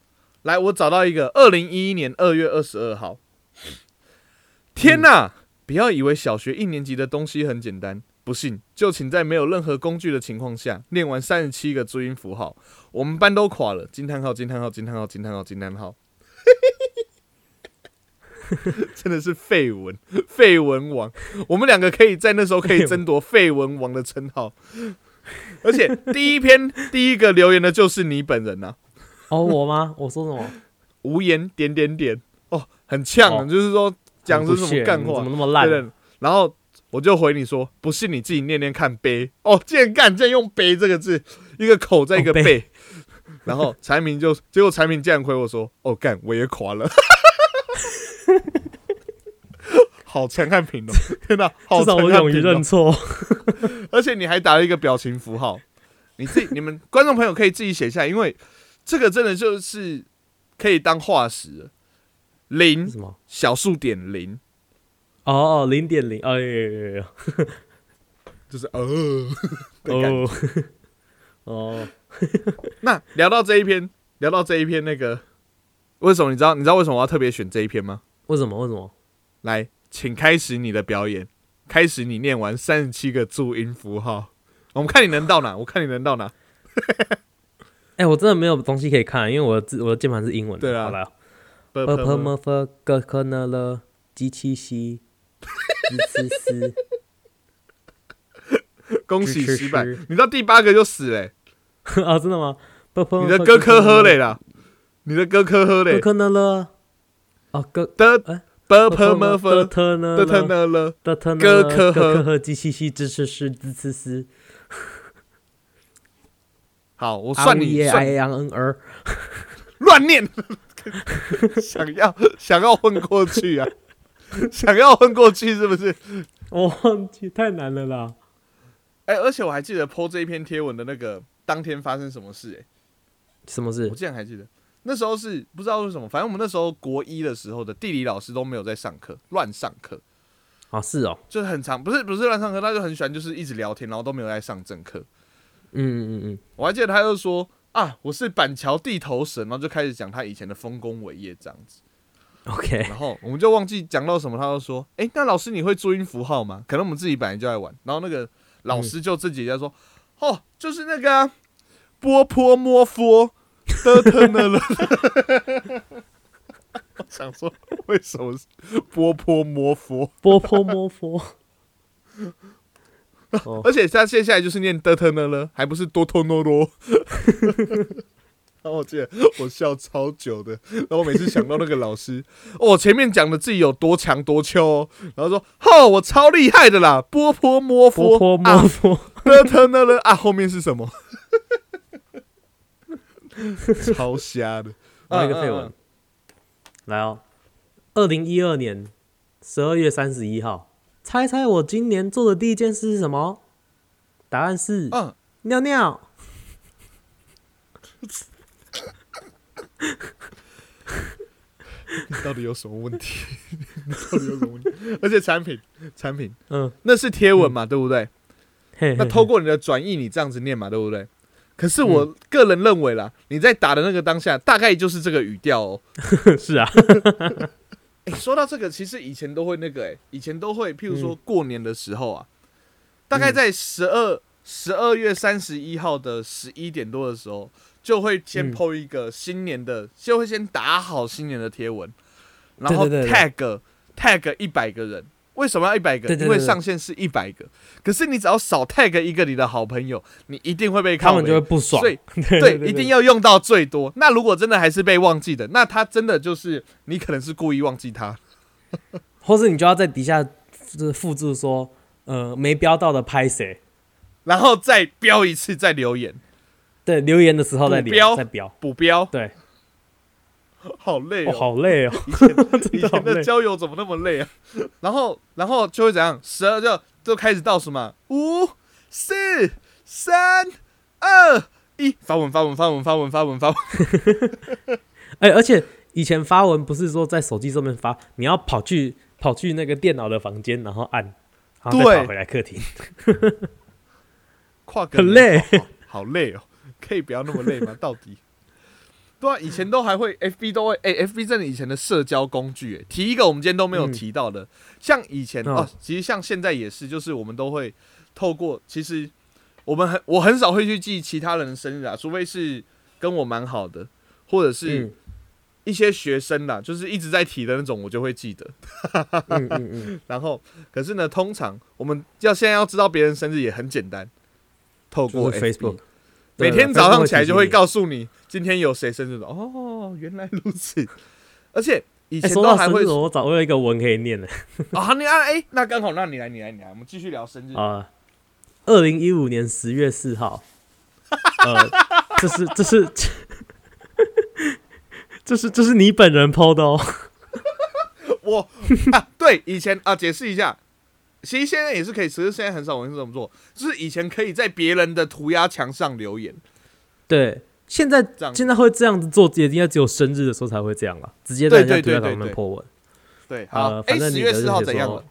来，我找到一个二零一一年二月二十二号。天哪！不要以为小学一年级的东西很简单，不信就请在没有任何工具的情况下练完三十七个注音符号。我们班都垮了！惊叹号！惊叹号！惊叹号！惊叹号！惊叹号！真的是废文，废文王。我们两个可以在那时候可以争夺废文王的称号。而且第一篇第一个留言的就是你本人呐、啊，
哦，我吗？我说什么？
无言点点点哦，很呛就是说讲出什么干话
怎么，那么烂？
然后我就回你说，不信你自己念念看悲哦，竟然干，竟然用悲这个字，一个口在一个
哦
背。然后柴明就结果柴明竟然回我说，哦干，我也垮了。好强悍平哦，天哪，好
至少
陈汉
我勇于
平哦
认错。
而且你还打了一个表情符号，你自己你们观众朋友可以自己写下来，因为这个真的就是可以当化石了。零
什么？
小数点零，
哦哦，零点零，哎呦呦
就是呃 的感
呦
觉。
哦 哦，
那聊到这一篇，聊到这一篇那个，为什么你知道你知道为什么我要特别选这一篇吗？
为什么？为什么？
来，请开始你的表演，开始你念完三十七个注音符号，我们看你能到哪，我看你能到哪。
哎、我真的没有东西可以看，因为我的字我的键盘是英文的。
对啊。
好来
b，p
p m f g k n l 机器
恭喜失败
是，
你到第八个就死嘞、
s 啊，真的吗？
你的哥科喝嘞啦，你的哥科喝嘞。
G，k n l 哦，哥
的
哎
b p m f
的特呢
的特呢了，
的特呢
哥科呵
哥科和机器西支持是支持是
好，我
啊
算你算
i n r
乱念，想要想要混过去啊，想要混过去是不是？
我忘记太难了啦。
哎、而且我还记得 PO 这一篇贴文的那个当天发生什么事、哎，
什么事
我？竟然还记得，那时候是不知道为什么，反正我们那时候国一的时候的地理老师都没有在上课，乱上课，
啊，是哦，
就是很长，不是不是乱上课，他就很喜欢就是一直聊天，然后都没有在上正课。
嗯嗯嗯嗯，
我还记得他就说啊，我是板桥地头神，然后就开始讲他以前的丰功伟业这样子。
OK，
然后我们就忘记讲到什么，他就说：“哎、那老师你会注音符号吗？”可能我们自己本来就爱玩，然后那个老师就自己在说：“哦，就是那个啊波坡摸佛的特呢了。”我想说，为什么是波坡摸佛？
波波摩佛。哦，
而且他接下来就是念的特呢了，还不是多托诺罗。然后我记得我笑超久的，然后我每次想到那个老师，哦，前面讲的自己有多强多秋、哦，然后说，吼，我超厉害的啦，波波摸佛，
波波摩
啊，
佛。
的特呢了。啊，后面是什么？超瞎的。
那一个绯闻
嗯嗯嗯，
来哦，二零一二年十二月三十一号，猜猜我今年做的第一件事是什么？答案是
嗯，
尿尿。
你到底有什么问题？你到底有什么问题？而且产品产品
嗯，
那是贴文嘛，对不对？
嘿嘿
那透过你的转译，你这样子念嘛，对不对？可是我个人认为啦，你在打的那个当下，大概就是这个语调哦。
是啊，
哎、说到这个，其实以前都会那个、哎，以前都会，譬如说过年的时候啊，大概在十二十二月三十一号的十一点多的时候，就会先
嗯。
PO 一个新年的，就会先打好新年的贴文，然后 tag tag 一百个人。为什么要一百个？因为上限是一百个。可是你只要少 tag 一个你的好朋友，你一定会被
他们就会不爽
所。以
对
对，一定。要用到最多。那如果真的还是被忘记的，那他真的就是你可能是故意忘记他。
或是你就要在底下就是附注说，呃，没标到的拍谁？
然后再标一次，再留言
对，留言的时候再
补标
留，再标。
补标，
对，
好累
哦，
哦。
好累哦。
以前 以
的好累
前的交友怎么那么累啊？然后然后就会怎样？十二就就开始倒数嘛，五、四、三、二、一，发文发文发文发文发文发文。
哎、而且以前发文不是说在手机上面发，你要跑去跑去那个电脑的房间，然后按，然后再
对
跑回来客厅，
跨个
很累。
好好累哦，可以不要那么累吗？到底？对啊，以前都还会，FB 都会，哎、f b 真的以前的社交工具，哎，提一个我们今天都没有
嗯。
提到的，像以前、
嗯。
哦，其实像现在也是，就是我们都会透过，其实我们很我很少会去记其他人的生日啊，除非是跟我蛮好的，或者是
嗯。
一些学生啦，就是一直在提的那种，我就会记得。
嗯嗯嗯，
然后，可是呢，通常我们要现在要知道别人生日也很简单，透过
就是
FB
Facebook，
每天早上起来就会。告诉你今天有谁生日的。哦，原来如此。而且以前都还会
说我找我有一个文可以念的
啊，你啊，哎，那刚好，那你来，你来，你来，我们继续聊生日。
啊。二零一五年十月四号，呃，这是这是 这是这是你本人 PO 的哦。
我啊，对，以前啊，解释一下，其实现在也是可以，只是现在很少人是这么做。就是以前可以在别人的涂鸦墙上留言，
对，现在现在会这样子做，也应该只有生日的时候才会这样了，直接在人家
对对
涂鸦墙上面
对对
po 文。
对，好
呃，，
哎，
反正你
十月四号怎样了？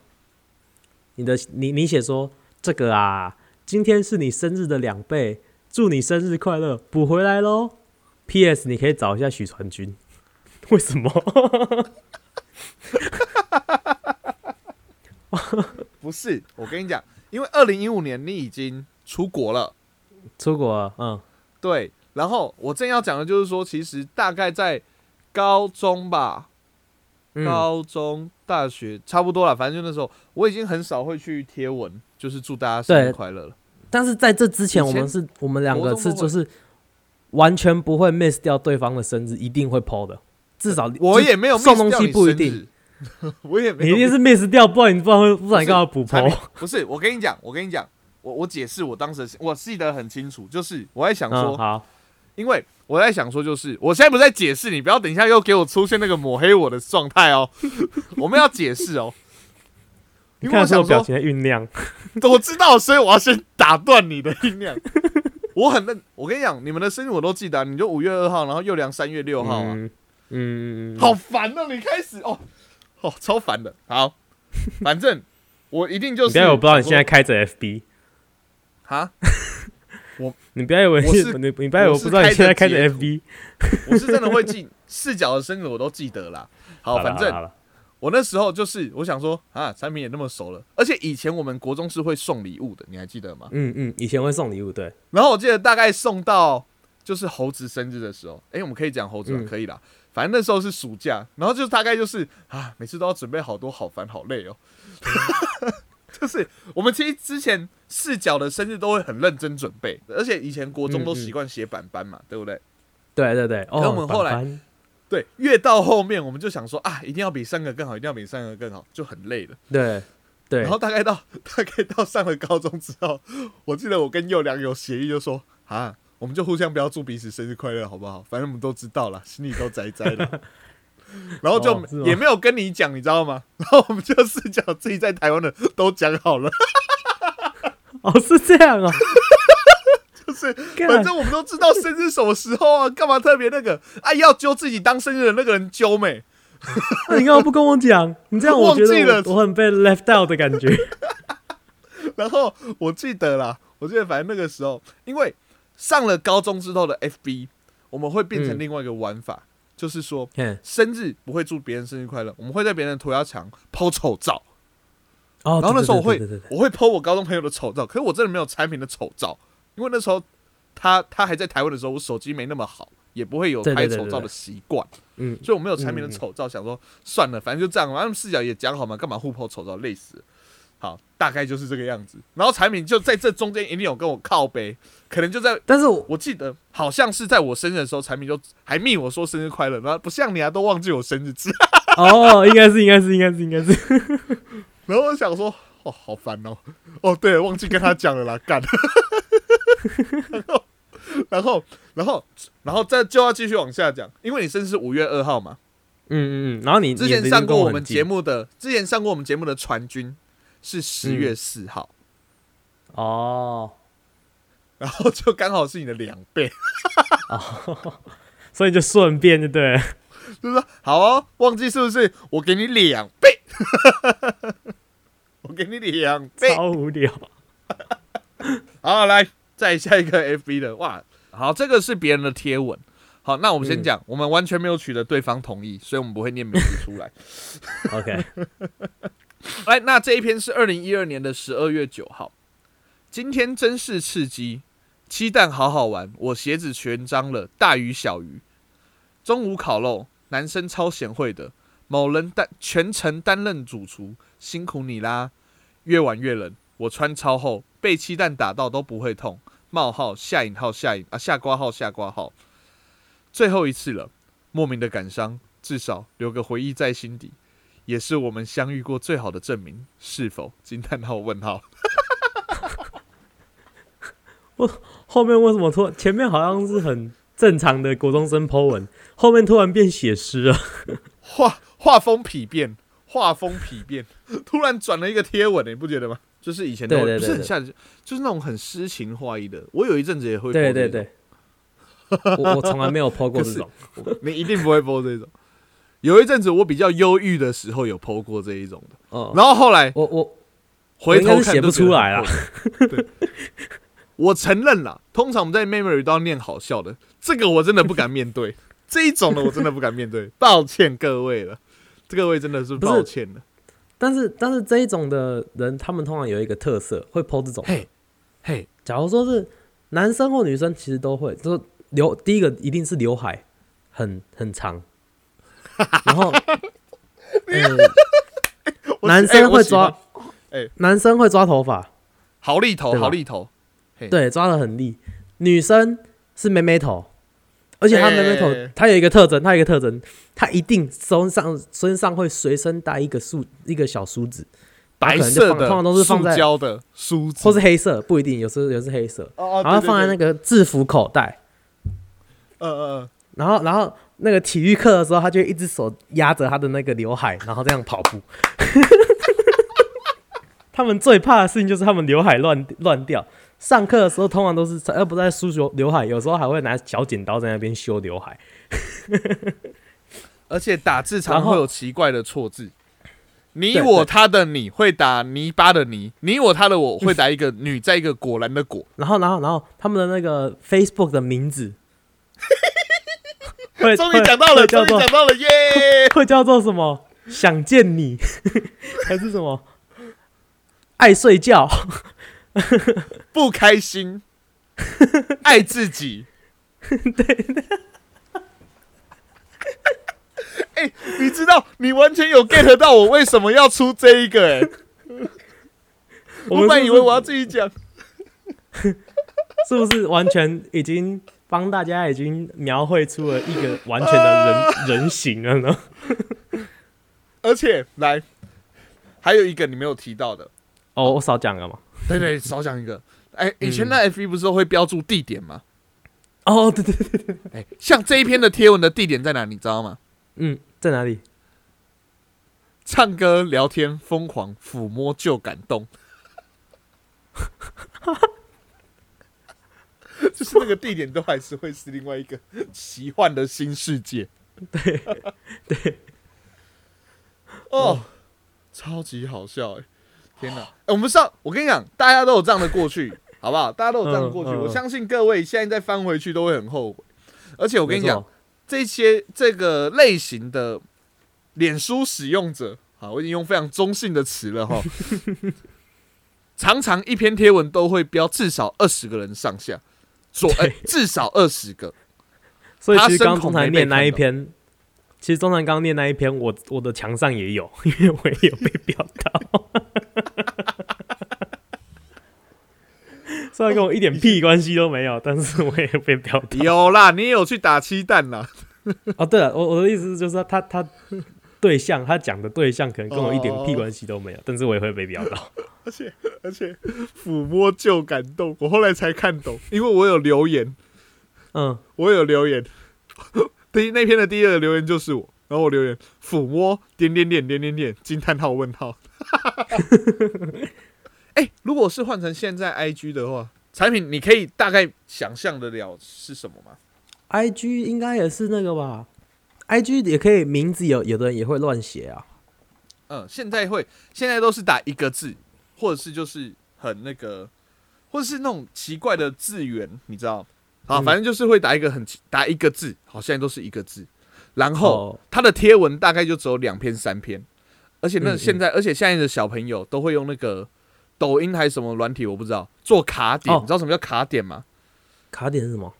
你的你你写说这个啊，今天是你生日的两倍，祝你生日快乐，补回来喽。P.S. 你可以找一下许传君，为什么？
不是，我跟你讲，因为二零一五年你已经出国了。
出国了，嗯，
对，然后我正要讲的就是说，其实大概在高中吧，
嗯。
高中、大学差不多了，反正就那时候，我已经很少会去贴文，就是祝大家生日快乐了。
但是在这之前，我们是我们两个是就是完全不会 miss 掉对方的生日，一定会 PO 的，至少
我也没有
送东西不一定，
我也没
你一定是 miss 掉，不然你不然会不然你干嘛补
产品
PO？
不是，我跟你讲，我跟你讲，我我解释我当时我记得很清楚，就是我在想
嗯，
说，
好，
因为我在想说，就是我现在不是在解释，你不要等一下又给我出现那个抹黑我的状态哦，我们要解释哦。
你看
因为我想
表情在酝酿，
我知道，所以我要先打断你的酝酿。我很认，我跟你讲，你们的生日我都记得啊、你就五月二号，然后又良三月六号啊，
嗯嗯，嗯
好烦哦！你开始哦，哦，超烦的。好，反正我一定就是
你不要以为我不知道你现在开着 FB，
哈，我
你不要以为
我是
你你不要以为我不知道你现在开着 FB。
我是真的会记 视角的生日，我都记得啦。好，
了
反正我那时候就是我想说啊，产品也那么熟了，而且以前我们国中是会送礼物的，你还记得吗？
嗯嗯，以前会送礼物，对，
然后我记得大概送到就是猴子生日的时候，诶，我们可以讲猴子吗？
嗯
可以啦。反正那时候是暑假，然后就大概就是啊，每次都要准备好多，好烦，好累哦。就是我们其实之前四角的生日都会很认真准备，而且以前国中都习惯写板板嘛，对不对？
对对对。然
后我们后来对，越到后面我们就想说啊，一定要比上个更好，一定要比上个更好，就很累了。
对对
然，后大概到大概到上了高中之后，我记得我跟佑良有协议，就说啊，我们就互相不要祝彼此生日快乐，好不好？反正我们都知道了，心里都宅宅的。然后就
哦
也没有跟你讲，你知道吗？然后我们就四角自己在台湾的都讲好了，
哦，是这样哦，
就是反正我们都知道生日什么时候啊，干嘛特别那个？哎、要揪自己当生日的那个人揪没？
那你干嘛不跟我讲？你这样我觉
忘记了
我很被 left out 的感觉。
然后我记得啦，我记得反正那个时候，因为上了高中之后的 FB，我们会变成
嗯
另外一个玩法，就是说生日不会祝别人生日快乐，我们会在别人的涂鸦墙抛丑照。
哦，
然后那时候我会我会 po 我高中朋友的丑照，可是我真的没有产品的丑照，因为那时候他他还在台湾的时候，我手机没那么好，也不会有拍丑照的习惯，
嗯，
所以我没有产品的丑照，想说算了，反正就这样，反正他们视角也讲好嘛，干嘛互 po 丑照，累死了。好，大概就是这个样子。然后产品就在这中间一定有跟我靠背，可能就在
但是我
我记得好像是在我生日的时候，产品就还密我说生日快乐，然后不像你啊，都忘记我生日字。
哦，应该是应该是应该是应该是，
然后我想说，哦，好烦哦，哦，对，忘记跟他讲了啦，干。然后，然后，然后，然后再就要继续往下讲，因为你生日是五月二号嘛，
嗯嗯嗯，然后你
之前上过我们节目的，之前上过我们节目的传军是十月四号，
哦
然后就刚好是你的两倍，
哦，所以就顺便就对了，
就是说好哦，忘记是不是？我给你两倍，我给你两倍，
超无聊。
好，来再下一个 FB 的哇，好，这个是别人的贴文。好，那我们先
嗯
讲，我们完全没有取得对方同意，所以我们不会念名字出来。
OK，
哎，那这一篇是二零一二年的十二月九号，今天真是刺激，鸡蛋好好玩，我鞋子全脏了，大鱼小鱼。中午烤肉，男生超贤惠的，某人担全程担任主厨，辛苦你啦。越晚越冷，我穿超厚，被鸡蛋打到都不会痛。冒号下引号下引啊下挂号下挂号，最后一次了，莫名的感伤，至少留个回忆在心底。也是我们相遇过最好的证明，是否？惊叹号问号。
我后面为什么突然前面好像是很正常的国中生 po 文，后面突然变写诗了？
画画风丕变，画风丕变，突然转了一个贴文，你不觉得吗？就是以前都
对对对对
不是很像，就是那种很诗情画意的。我有一阵子也会，
对对，对，我我从来没有 po 过这种。
你一定不会播这种。有一阵子我比较忧郁的时候有 PO 过这一种的，
嗯，
然后后来
我我
回头
写不出来
了。对，我承认了，通常我们在 memory 都要念好笑的，这个我真的不敢面对，这一种的我真的不敢面对，抱歉各位了，各位真的是抱歉了。
但是但是这一种的人，他们通常有一个特色，会 po 这种。
嘿，嘿，
假如说是男生或女生，其实都会，就是留第一个一定是刘海很很长，然后呃，男生会抓，
哎。
男生会抓头发，
好利头，好利头，
对，抓的很利。女生是妹妹头，而且她妹妹头
哎，
她有一个特征，她有一个特征，她一定身上身上会随身带一个梳一个小梳子，
白色的，
通常都是放在
胶的梳子，
或是黑色，不一定，有时候有是黑色，
哦
然后放在那
个，
个制服口袋，
呃呃，
然后然后那个体育课的时候，他就一只手压着他的那个刘海，然后这样跑步。他们最怕的事情就是他们刘海乱乱掉。上课的时候通常都是要不在梳修刘海，有时候还会拿小剪刀在那边修刘海。
而且打字常会有奇怪的错字。你我他的你会打泥巴的泥，你我他的我会打一个 女在一个果然的果，
然后然后然后他们的那个 Facebook 的名字会
终于讲到了，终
会叫做
于讲到了，耶！
会叫做什么？想见你，还是什么？爱睡觉，
不开心，爱自己。对。哎、你知道，你完全有 get 到我为什么要出这一个、哎，我本来以为我要自己讲，
是不是完全已经帮大家已经描绘出了一个完全的人 人形了呢？
而且来，还有一个你没有提到的，
哦，我少讲了嘛。
对对，少讲一个。哎、以前
嗯
那 F 1不是都会标注地点吗？
哦，对对对对，
哎、像这一篇的贴文的地点在哪？你知道吗？
嗯，在哪里？
唱歌、聊天、疯狂、抚摸就感动，就是那个地点都还是会是另外一个奇幻的新世界。对对，哦，超级好笑哎、天哪！哎我们上，我跟你讲，大家都有这样的过去，好不好？大家都有这样的过去，
嗯嗯
我相信各位现在再翻回去都会很后悔。而且我跟你讲这些这个类型的脸书使用者，好，我已经用非常中性的词了哈。常常一篇贴文都会标至少二十个人上下，至少二十个。
所以其实刚
刚
中才念那一篇，其实中南刚念那一篇，我我的墙上也有，因为我也有被 标到。虽然跟我一点屁关系都没有，但是我也被标到。
有啦，你也有去打鸡蛋啦。
哦，对了，我我的意思就是说他他对象他讲的对象可能跟我一点
哦
屁关系都没有，但是我也会被标到。
而且而且抚摸就感动，我后来才看懂，因为我有留言，
嗯，
我有留言。第一那篇的第一个留言就是我，然后我留言抚摸点点点点点点惊叹号问号。哎、如果是换成现在 IG 的话，产品你可以大概想象得了是什么吗
？I G 应该也是那个吧？I G 也可以名字有有的人也会乱写啊。
嗯，现在会，现在都是打一个字，或者是就是很那个，或者是那种奇怪的字源，你知道？啊，
嗯
反正就是会打一个很奇打一个字，好，现在都是一个字。然后
哦
它的贴文大概就只有两篇三篇，而且那
嗯嗯
现在，而且现在的小朋友都会用那个抖音还是什么软体，我不知道做卡点，
哦
你知道什么叫卡点吗？
卡点是什么？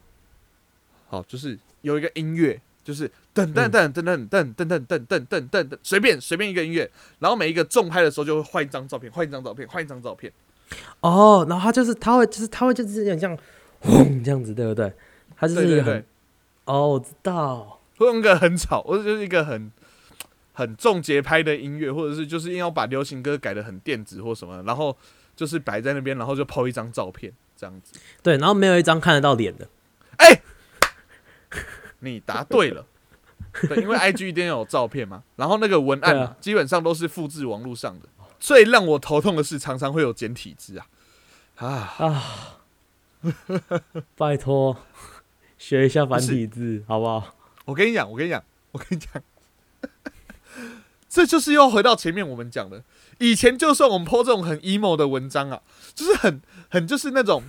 好，就是有一个音乐，就是噔噔噔噔噔噔噔噔噔噔噔噔噔，随便随便一个音乐，然后每一个重拍的时候就会换一张照片，换一张照片，换一张照片。
哦，然后他就是他会就是他会就是有点像轰这样子，对不对？他就是一个很哦，我知道。
会用一个很吵，或者就是一个很很重节拍的音乐，或者是就是硬要把流行歌改的很电子或什么，然后就是摆在那边，然后就 PO 一张照片这样子。
对，然后没有一张看得到脸的。
你答对了，对，因为 IG 一定要有照片嘛，然后那个文案基本上都是复制网络上的。最让我头痛的是，常常会有简体字啊。啊！
啊，拜托，学一下繁体字好不好？
我跟你讲，我跟你讲，我跟你讲，这就是又回到前面我们讲的，以前就算我们 PO 这种很 emo 的文章啊，就是很很就是那种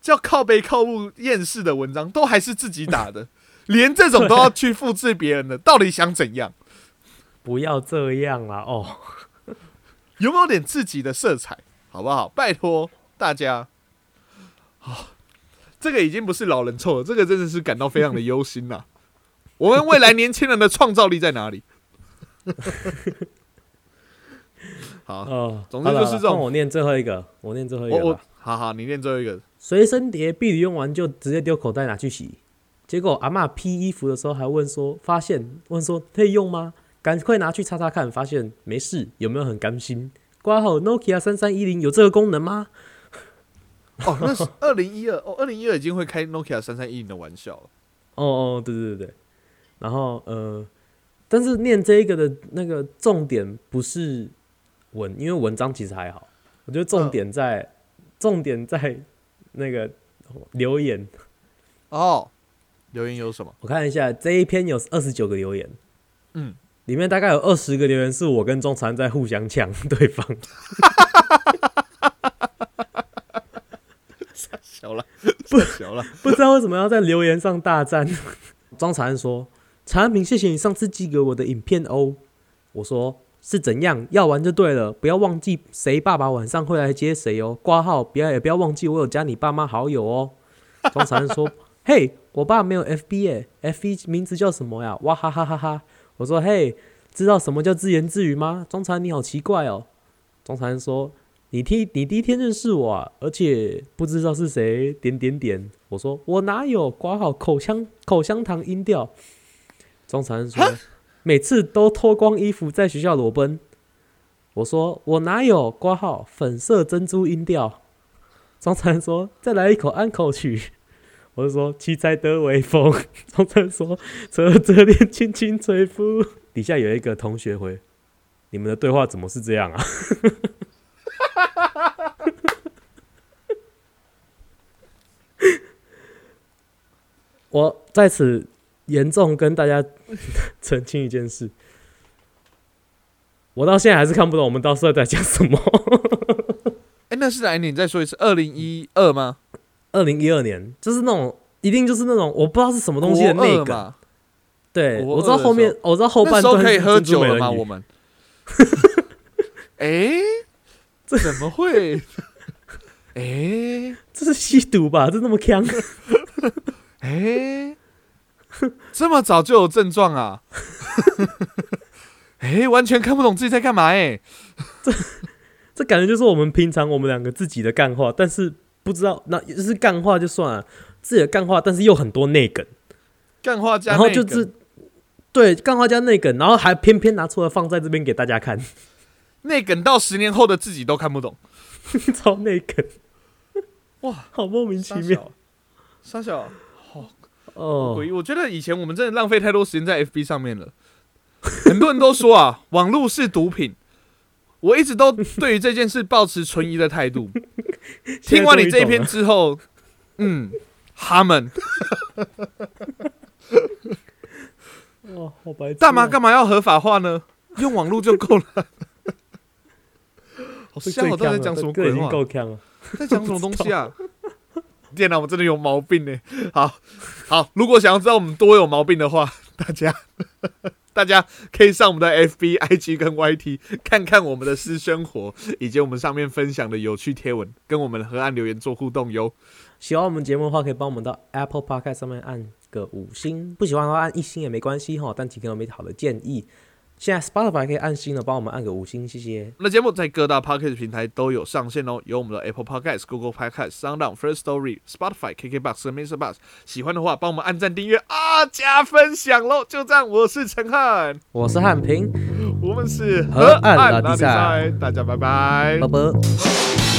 叫靠背靠步厌世的文章，都还是自己打的，连这种都要去复制别人的，到底想怎样？
不要这样啦！哦，
有没有点自己的色彩，好不好？拜托大家。好、这个已经不是老人臭了，这个真的是感到非常的忧心呐、我们未来年轻人的创造力在哪里？好，
哦，
总之就是这种
我念最后一个，我念最后一个。
好好，你念最后一个。
随身碟必须用完就直接丢口袋拿去洗，结果阿嬷披衣服的时候还问说，发现问说可以用吗？赶快拿去擦擦看，发现没事，有没有很甘心？挂号 Nokia 三三一零有这个功能吗？
哦，那是二零一二哦，二零一二已经会开 Nokia 三三一零的玩笑了。
哦哦，对对对对，然后呃，但是念这个的那个重点不是文，因为文章其实还好，我觉得重点在、重点在那个留言。
哦，留言有什么？
我看一下这一篇有二十九个留言，
嗯，
里面大概有二十个留言是我跟钟禅在互相抢 对方。
小了，不小了。
不知道为什么要在留言上大战。庄禅说：“产品，谢谢你上次寄给我的影片哦。”我说：“是怎样？要玩就对了，不要忘记谁爸爸晚上会来接谁哦。挂号，不要也不要忘记我有加你爸妈好友哦。”庄禅说：“嘿，我爸没有 FB 耶，FB 名字叫什么呀？哇哈哈哈哈！”我说：“嘿，知道什么叫自言自语吗？”庄禅你好奇怪哦。庄禅说：“你第你第一天认识我啊，而且不知道是谁，点点点。我说我哪有挂好口香口香糖音调。庄禅说每次都脱光衣服在学校裸奔。我说我哪有挂号粉色珍珠音调。庄禅说再来一口安口曲。我就说七彩的微风，从这说侧着脸轻轻吹拂。底下有一个同学回：你们的对话怎么是这样啊？我在此严重跟大家 澄清一件事，我到现在还是看不懂我们到时候在讲什么。
哎，那是哪一年？你再说一次，二零一二吗？
二零一二年，就是那种一定就是那种我不知道是什么东西的那个。对，我知道后面我知道后半段
可以喝酒了吗？我们？哎，这怎么会？哎
这是吸毒吧？这那么呛？
哎，这么早就有症状啊？哎，完全看不懂自己在干嘛哎。
这这感觉就是我们平常我们两个自己的干话，但是不知道那就是干话就算了，自己的干话，但是又很多内梗，
干话加
然后就是对干话加内梗，然后还偏偏拿出来放在这边给大家看，
内梗到十年后的自己都看不懂。
超内梗，
哇，
好莫名其
傻
妙
小，傻小，
哦
诡异。我觉得以前我们真的浪费太多时间在 FB 上面了。很多人都说啊，网络是毒品。我一直都对于这件事保持存疑的态度。听完你这一篇之后，嗯，他们
哇，好白痴啊，
大妈干嘛要合法化呢？用网络就够了。好
这
像我到底在讲什么鬼话？在讲什么东西啊？电脑我真的有毛病呢。好好，如果想要知道我们多有毛病的话，大家大家可以上我们的 FB、IG 跟 YT 看看我们的私生活，以及我们上面分享的有趣贴文，跟我们的河岸留言做互动哟。
喜欢我们节目的话，可以帮我们到 Apple Podcast 上面按个五星；不喜欢的话按一星也没关系哈。但提给我们好的建议。现在 Spotify 可以按星了，帮我们按个五星，谢谢。
我们的节目在各大 Podcast 平台都有上线哦，有我们的 Apple Podcast、Google Podcast、SoundOn、First Story、Spotify、KKBox 和 Mr. Box。喜欢的话，帮我们按赞、订阅啊，加分享喽！就这样，我是陈汉，
我是汉平，
我们是
河岸拉
拉
力赛
大家拜拜
拜。拜。